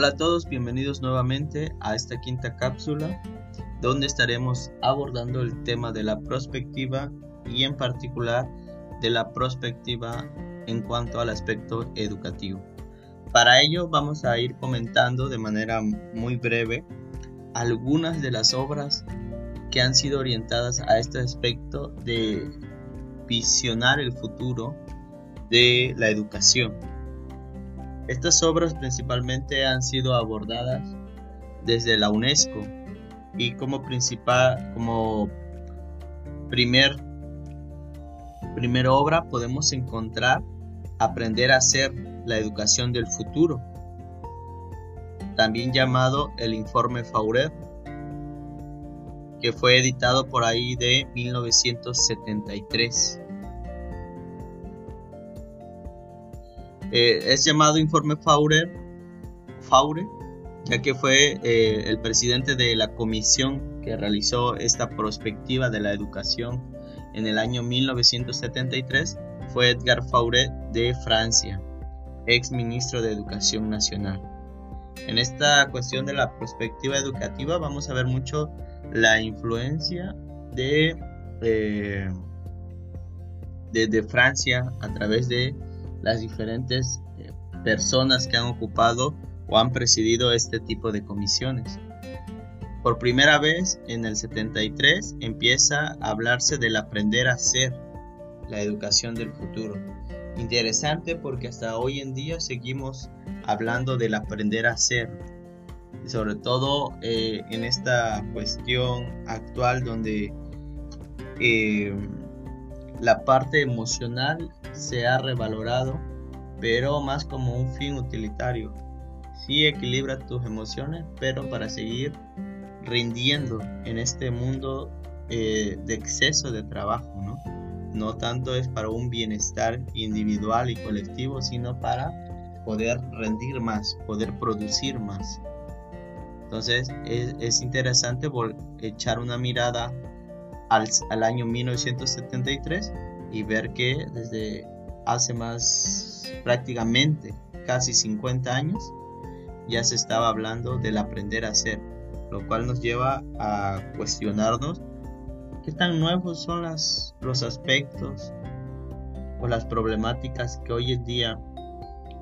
Hola a todos, bienvenidos nuevamente a esta quinta cápsula donde estaremos abordando el tema de la prospectiva y en particular de la prospectiva en cuanto al aspecto educativo. Para ello vamos a ir comentando de manera muy breve algunas de las obras que han sido orientadas a este aspecto de visionar el futuro de la educación estas obras principalmente han sido abordadas desde la UNESCO y como principal, como primer, primera obra podemos encontrar Aprender a hacer la educación del futuro, también llamado el informe Fauret, que fue editado por ahí de 1973. Eh, es llamado informe Faure, Faure ya que fue eh, el presidente de la comisión que realizó esta prospectiva de la educación en el año 1973, fue Edgar Faure de Francia, ex ministro de Educación Nacional. En esta cuestión de la perspectiva educativa vamos a ver mucho la influencia de, eh, de Francia a través de las diferentes eh, personas que han ocupado o han presidido este tipo de comisiones. Por primera vez en el 73 empieza a hablarse del aprender a ser, la educación del futuro. Interesante porque hasta hoy en día seguimos hablando del aprender a ser, sobre todo eh, en esta cuestión actual donde eh, la parte emocional se ha revalorado, pero más como un fin utilitario. Sí equilibra tus emociones, pero para seguir rindiendo en este mundo eh, de exceso de trabajo, ¿no? No tanto es para un bienestar individual y colectivo, sino para poder rendir más, poder producir más. Entonces es, es interesante echar una mirada al, año 1973 y ver que desde hace más prácticamente casi 50 años ya se estaba hablando del aprender a hacer, lo cual nos lleva a cuestionarnos qué tan nuevos son las, los aspectos o las problemáticas que hoy en día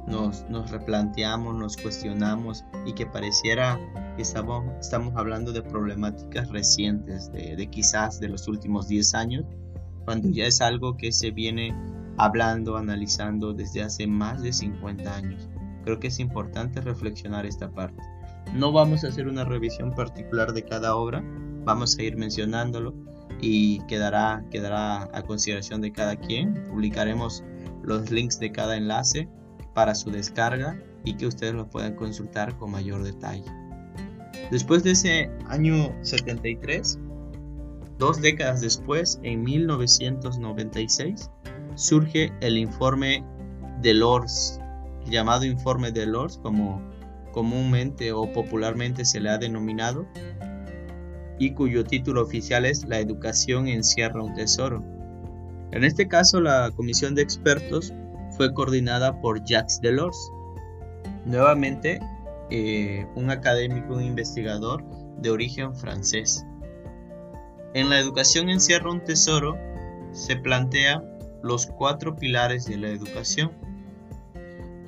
nos, nos replanteamos, nos cuestionamos y que pareciera que estamos, estamos hablando de problemáticas recientes, de, de quizás de los últimos 10 años, cuando ya es algo que se viene hablando, analizando desde hace más de 50 años. Creo que es importante reflexionar esta parte. No vamos a hacer una revisión particular de cada obra, vamos a ir mencionándolo y quedará, quedará a consideración de cada quien. Publicaremos los links de cada enlace para su descarga y que ustedes lo puedan consultar con mayor detalle. Después de ese año 73, dos décadas después, en 1996, surge el informe de Lors, llamado informe de Lors como comúnmente o popularmente se le ha denominado, y cuyo título oficial es La educación encierra un tesoro. En este caso, la comisión de expertos fue coordinada por Jacques Delors. Nuevamente, eh, un académico, un investigador de origen francés. En la educación encierra un tesoro, se plantea los cuatro pilares de la educación,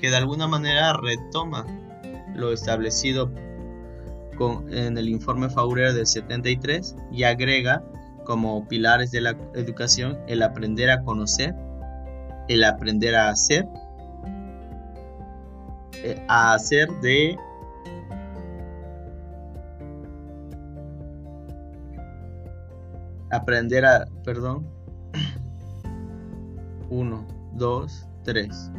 que de alguna manera retoma lo establecido en el informe Faurer del 73 y agrega como pilares de la educación el aprender a conocer, el aprender a hacer, eh, a hacer de aprender a, perdón, 1, 2, 3.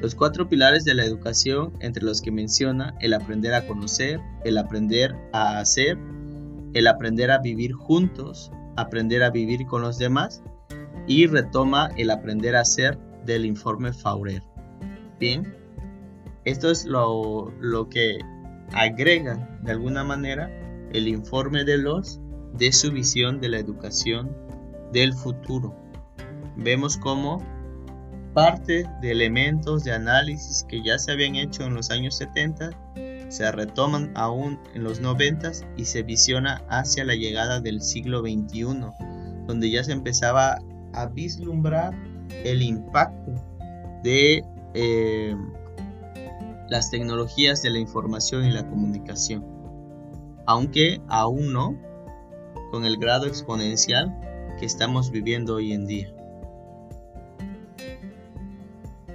Los cuatro pilares de la educación entre los que menciona el aprender a conocer, el aprender a hacer, el aprender a vivir juntos, aprender a vivir con los demás y retoma el aprender a hacer del informe Faurer. Bien, esto es lo, que agrega de alguna manera el informe de los de su visión de la educación del futuro. Vemos como parte de elementos de análisis que ya se habían hecho en los años 70 se retoman aún en los noventas y se visiona hacia la llegada del siglo XXI, donde ya se empezaba a vislumbrar el impacto de eh, las tecnologías de la información y la comunicación, aunque aún no con el grado exponencial que estamos viviendo hoy en día.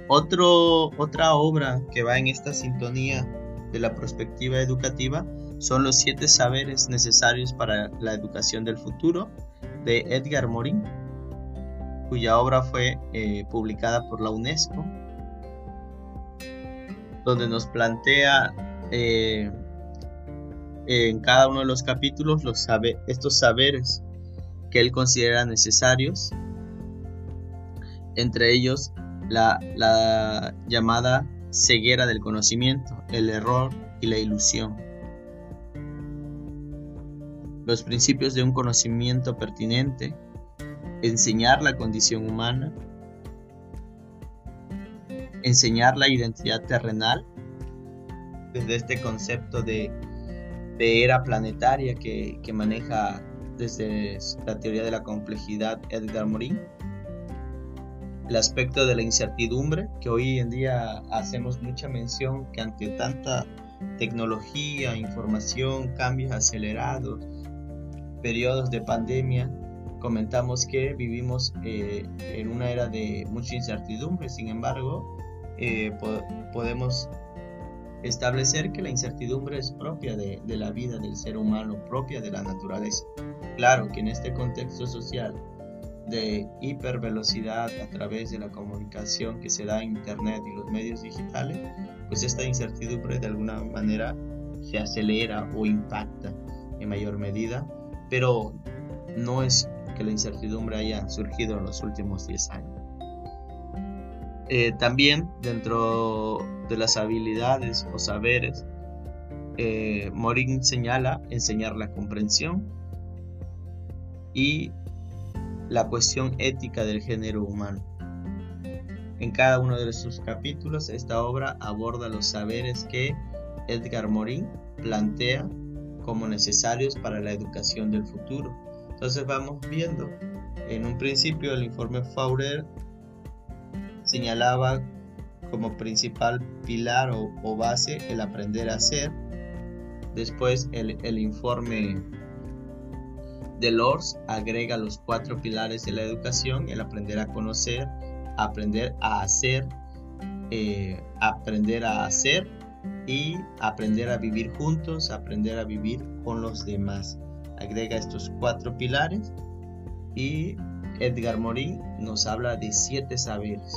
Otra obra que va en esta sintonía de la perspectiva educativa son los siete saberes necesarios para la educación del futuro de Edgar Morin, cuya obra fue eh, publicada por la UNESCO, donde nos plantea eh, en cada uno de los capítulos los sabe, estos saberes que él considera necesarios, entre ellos la, la llamada ceguera del conocimiento, el error y la ilusión. Los principios de un conocimiento pertinente, enseñar la condición humana, enseñar la identidad terrenal, desde este concepto de, era planetaria que, que maneja desde la teoría de la complejidad Edgar Morin, el aspecto de la incertidumbre, que hoy en día hacemos mucha mención que ante tanta tecnología, información, cambios acelerados, periodos de pandemia, comentamos que vivimos eh, en una era de mucha incertidumbre, sin embargo, eh, podemos establecer que la incertidumbre es propia de, la vida del ser humano, propia de la naturaleza. Claro que en este contexto social de hipervelocidad a través de la comunicación que se da en Internet y los medios digitales, pues esta incertidumbre de alguna manera se acelera o impacta en mayor medida, pero no es que la incertidumbre haya surgido en los últimos 10 años. Eh, también dentro de las habilidades o saberes, eh, Morin señala enseñar la comprensión y la cuestión ética del género humano. En cada uno de sus capítulos, esta obra aborda los saberes que Edgar Morin plantea como necesarios para la educación del futuro. Entonces vamos viendo, en un principio el informe Faurer señalaba como principal pilar o, base el aprender a hacer. Después el, informe Delors agrega los cuatro pilares de la educación, el aprender a conocer, aprender a hacer, eh, aprender a hacer y aprender a vivir juntos, aprender a vivir con los demás. Agrega estos cuatro pilares y Edgar Morin nos habla de siete saberes.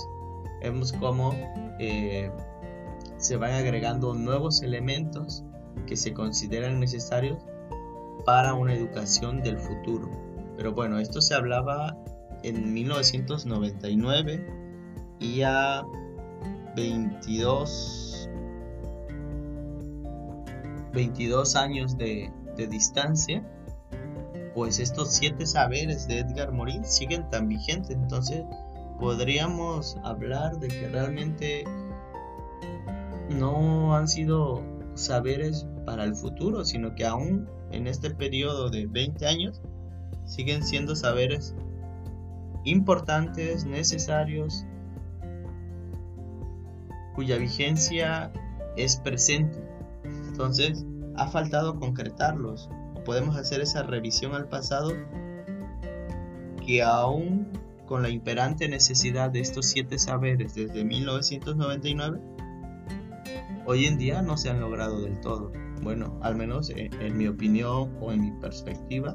Vemos cómo eh, se van agregando nuevos elementos que se consideran necesarios para una educación del futuro. Pero bueno, esto se hablaba en 1999 y a 22, 22 años de, de distancia, pues estos siete saberes de Edgar Morin siguen tan vigentes. Entonces podríamos hablar de que realmente no han sido saberes para el futuro, sino que aún en este periodo de 20 años siguen siendo saberes importantes, necesarios, cuya vigencia es presente. Entonces, ha faltado concretarlos. Podemos hacer esa revisión al pasado que aún con la imperante necesidad de estos siete saberes desde 1999, hoy en día no se han logrado del todo bueno, al menos en, mi opinión o en mi perspectiva,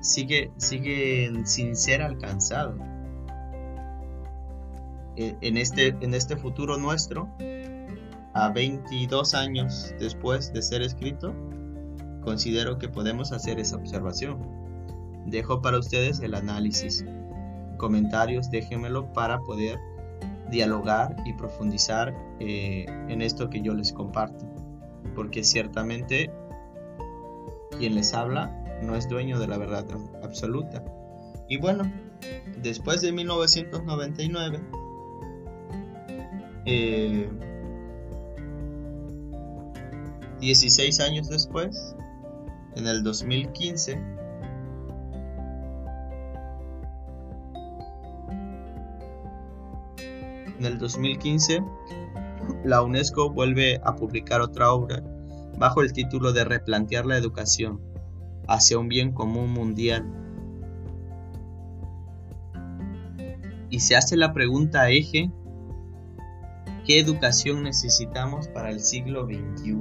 sigue, siguen sin ser alcanzado. E, en este, en este futuro nuestro, a 22 años después de ser escrito, considero que podemos hacer esa observación. Dejo para ustedes el análisis. Comentarios, déjenmelo para poder dialogar y profundizar eh, en esto que yo les comparto porque ciertamente quien les habla no es dueño de la verdad absoluta. Y bueno, después de 1999, eh, 16 años después, en el 2015, en el 2015, la UNESCO vuelve a publicar otra obra bajo el título de Replantear la educación hacia un bien común mundial. Y se hace la pregunta eje, ¿qué educación necesitamos para el siglo XXI?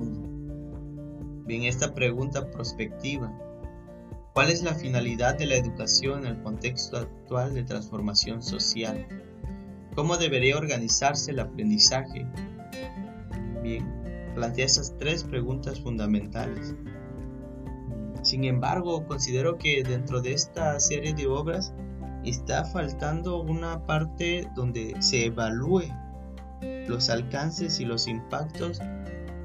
Bien, esta pregunta prospectiva, ¿cuál es la finalidad de la educación en el contexto actual de transformación social? ¿Cómo debería organizarse el aprendizaje? Bien, plantea esas tres preguntas fundamentales. Sin embargo, considero que dentro de esta serie de obras está faltando una parte donde se evalúe los alcances y los impactos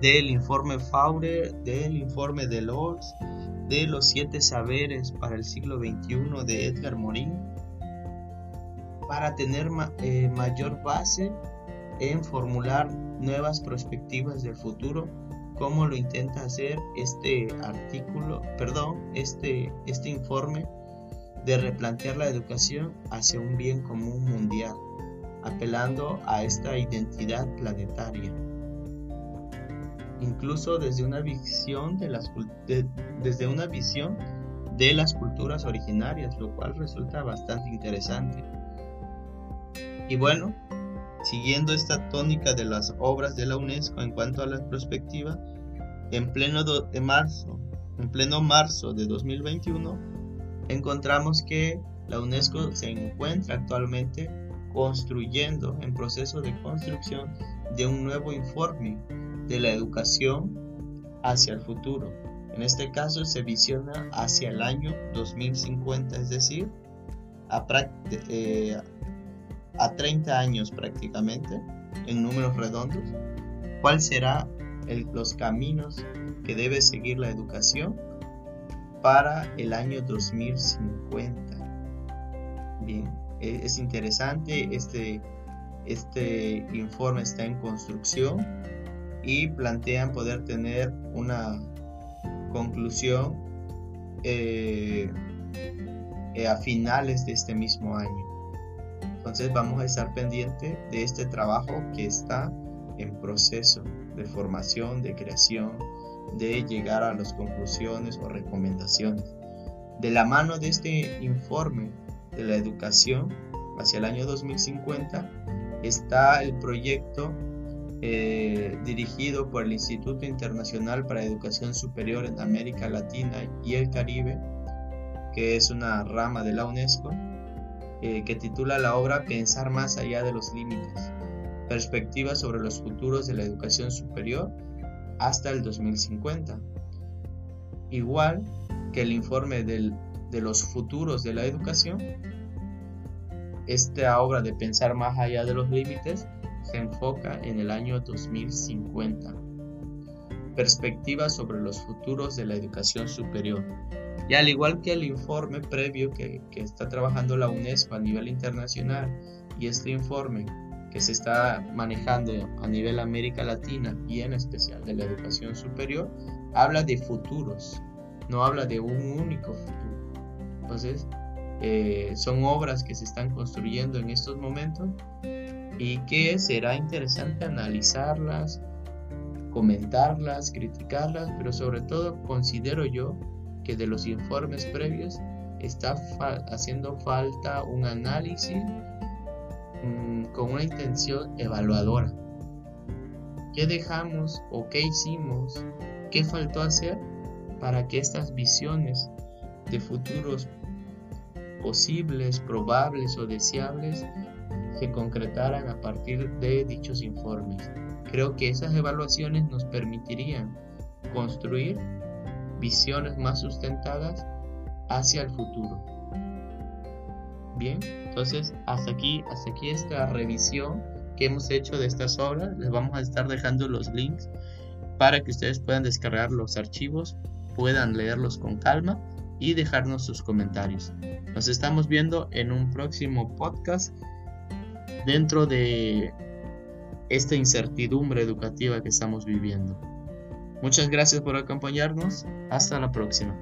del informe Faure, del informe de los, de los siete saberes para el siglo XXI de Edgar Morin para tener eh, mayor base en formular nuevas perspectivas del futuro, como lo intenta hacer este artículo, perdón, este, este informe de replantear la educación hacia un bien común mundial, apelando a esta identidad planetaria. Incluso desde una visión de las desde una visión de las culturas originarias, lo cual resulta bastante interesante. Y bueno, siguiendo esta tónica de las obras de la UNESCO en cuanto a la perspectiva, en pleno de marzo, en pleno marzo de 2021, encontramos que la UNESCO se encuentra actualmente construyendo, en proceso de construcción de un nuevo informe de la educación hacia el futuro. En este caso se visiona hacia el año 2050, es decir, a, eh, a 30 años prácticamente, en números redondos, cuál será los caminos que debe seguir la educación para el año 2050. Bien, e, es interesante, este, este informe está en construcción y plantean poder tener una conclusión eh, eh, a finales de este mismo año. Entonces vamos a estar pendiente de este trabajo que está en proceso de formación, de creación, de llegar a las conclusiones o recomendaciones. De la mano de este informe de la educación hacia el año 2050 está el proyecto eh, dirigido por el Instituto Internacional para Educación Superior en América Latina y el Caribe, que es una rama de la UNESCO, eh, que titula la obra Pensar más allá de los límites, perspectivas sobre los futuros de la educación superior hasta el 2050. Igual que el informe de los futuros de la educación, esta obra de Pensar más allá de los límites se enfoca en el año 2050. Perspectivas sobre los futuros de la educación superior. Y al igual que el informe previo que, está trabajando la UNESCO a nivel internacional y este informe que se está manejando a nivel América Latina y en especial de la educación superior, habla de futuros, no habla de un único futuro. Entonces, eh, son obras que se están construyendo en estos momentos y que será interesante analizarlas, comentarlas, criticarlas, pero sobre todo considero yo que de los informes previos está haciendo falta un análisis mm, con una intención evaluadora. ¿Qué dejamos o qué hicimos? ¿Qué faltó hacer para que estas visiones de futuros posibles, probables o deseables se concretaran a partir de dichos informes? Creo que esas evaluaciones nos permitirían construir visiones más sustentadas hacia el futuro. Bien, entonces hasta aquí, hasta aquí esta revisión que hemos hecho de estas obras. Les vamos a estar dejando los links para que ustedes puedan descargar los archivos, puedan leerlos con calma y dejarnos sus comentarios. Nos estamos viendo en un próximo podcast dentro de esta incertidumbre educativa que estamos viviendo. Muchas gracias por acompañarnos. Hasta la próxima.